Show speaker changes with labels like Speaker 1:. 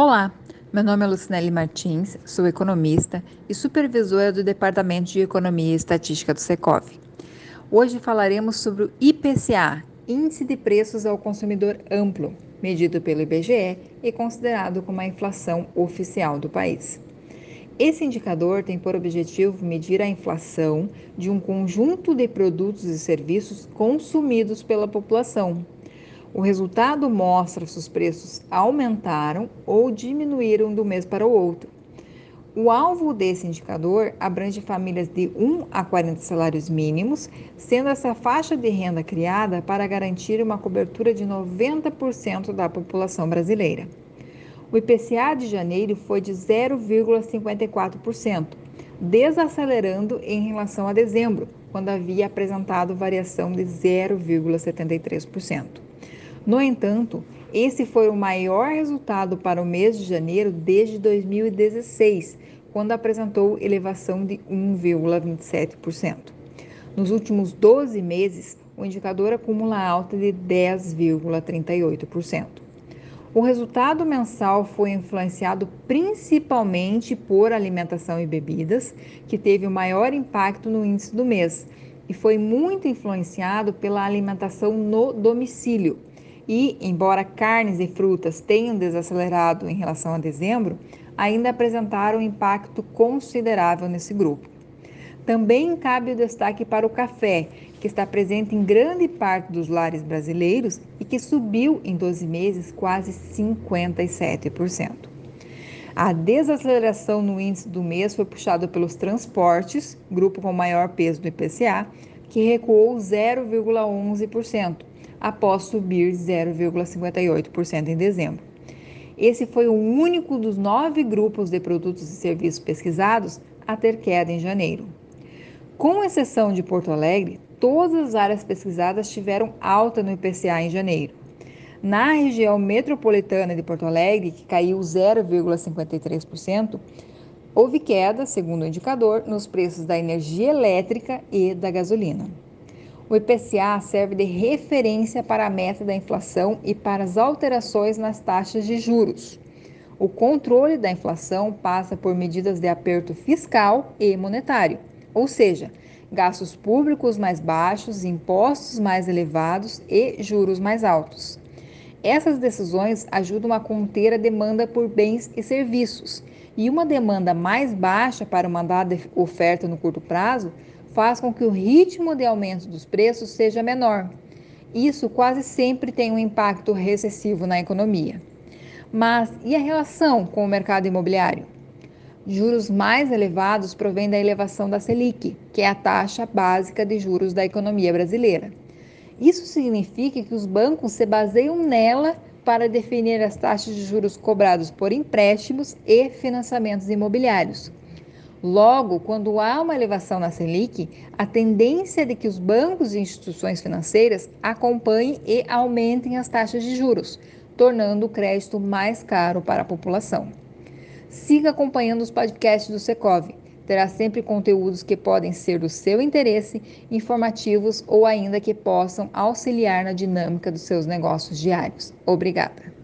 Speaker 1: Olá, meu nome é Lucinelli Martins, sou economista e supervisora do Departamento de Economia e Estatística do Secov. Hoje falaremos sobre o IPCA, Índice de Preços ao Consumidor Amplo, medido pelo IBGE e considerado como a inflação oficial do país. Esse indicador tem por objetivo medir a inflação de um conjunto de produtos e serviços consumidos pela população o resultado mostra se os preços aumentaram ou diminuíram do mês para o outro. O alvo desse indicador abrange famílias de 1 a 40 salários mínimos, sendo essa faixa de renda criada para garantir uma cobertura de 90% da população brasileira. O IPCA de janeiro foi de 0,54%, desacelerando em relação a dezembro, quando havia apresentado variação de 0,73%. No entanto, esse foi o maior resultado para o mês de janeiro desde 2016, quando apresentou elevação de 1,27%. Nos últimos 12 meses, o indicador acumula alta de 10,38%. O resultado mensal foi influenciado principalmente por alimentação e bebidas, que teve o maior impacto no índice do mês, e foi muito influenciado pela alimentação no domicílio, e, embora carnes e frutas tenham desacelerado em relação a dezembro, ainda apresentaram um impacto considerável nesse grupo. Também cabe o destaque para o café, que está presente em grande parte dos lares brasileiros e que subiu em 12 meses quase 57%. A desaceleração no índice do mês foi puxada pelos transportes, grupo com maior peso do IPCA, que recuou 0,11%, após subir 0,58% em dezembro. Esse foi o único dos nove grupos de produtos e serviços pesquisados a ter queda em janeiro. Com exceção de Porto Alegre, todas as áreas pesquisadas tiveram alta no IPCA em janeiro. Na região metropolitana de Porto Alegre, que caiu 0,53%, houve queda, segundo o indicador, nos preços da energia elétrica e da gasolina. O IPCA serve de referência para a meta da inflação e para as alterações nas taxas de juros. O controle da inflação passa por medidas de aperto fiscal e monetário, ou seja, gastos públicos mais baixos, impostos mais elevados e juros mais altos. Essas decisões ajudam a conter a demanda por bens e serviços, e uma demanda mais baixa para uma dada oferta no curto prazo faz com que o ritmo de aumento dos preços seja menor. Isso quase sempre tem um impacto recessivo na economia. Mas e a relação com o mercado imobiliário? Juros mais elevados provêm da elevação da Selic, que é a taxa básica de juros da economia brasileira. Isso significa que os bancos se baseiam nela para definir as taxas de juros cobrados por empréstimos e financiamentos imobiliários. Logo, quando há uma elevação na Selic, a tendência é de que os bancos e instituições financeiras acompanhem e aumentem as taxas de juros, tornando o crédito mais caro para a população. Siga acompanhando os podcasts do Secov. Terá sempre conteúdos que podem ser do seu interesse, informativos ou ainda que possam auxiliar na dinâmica dos seus negócios diários. Obrigada.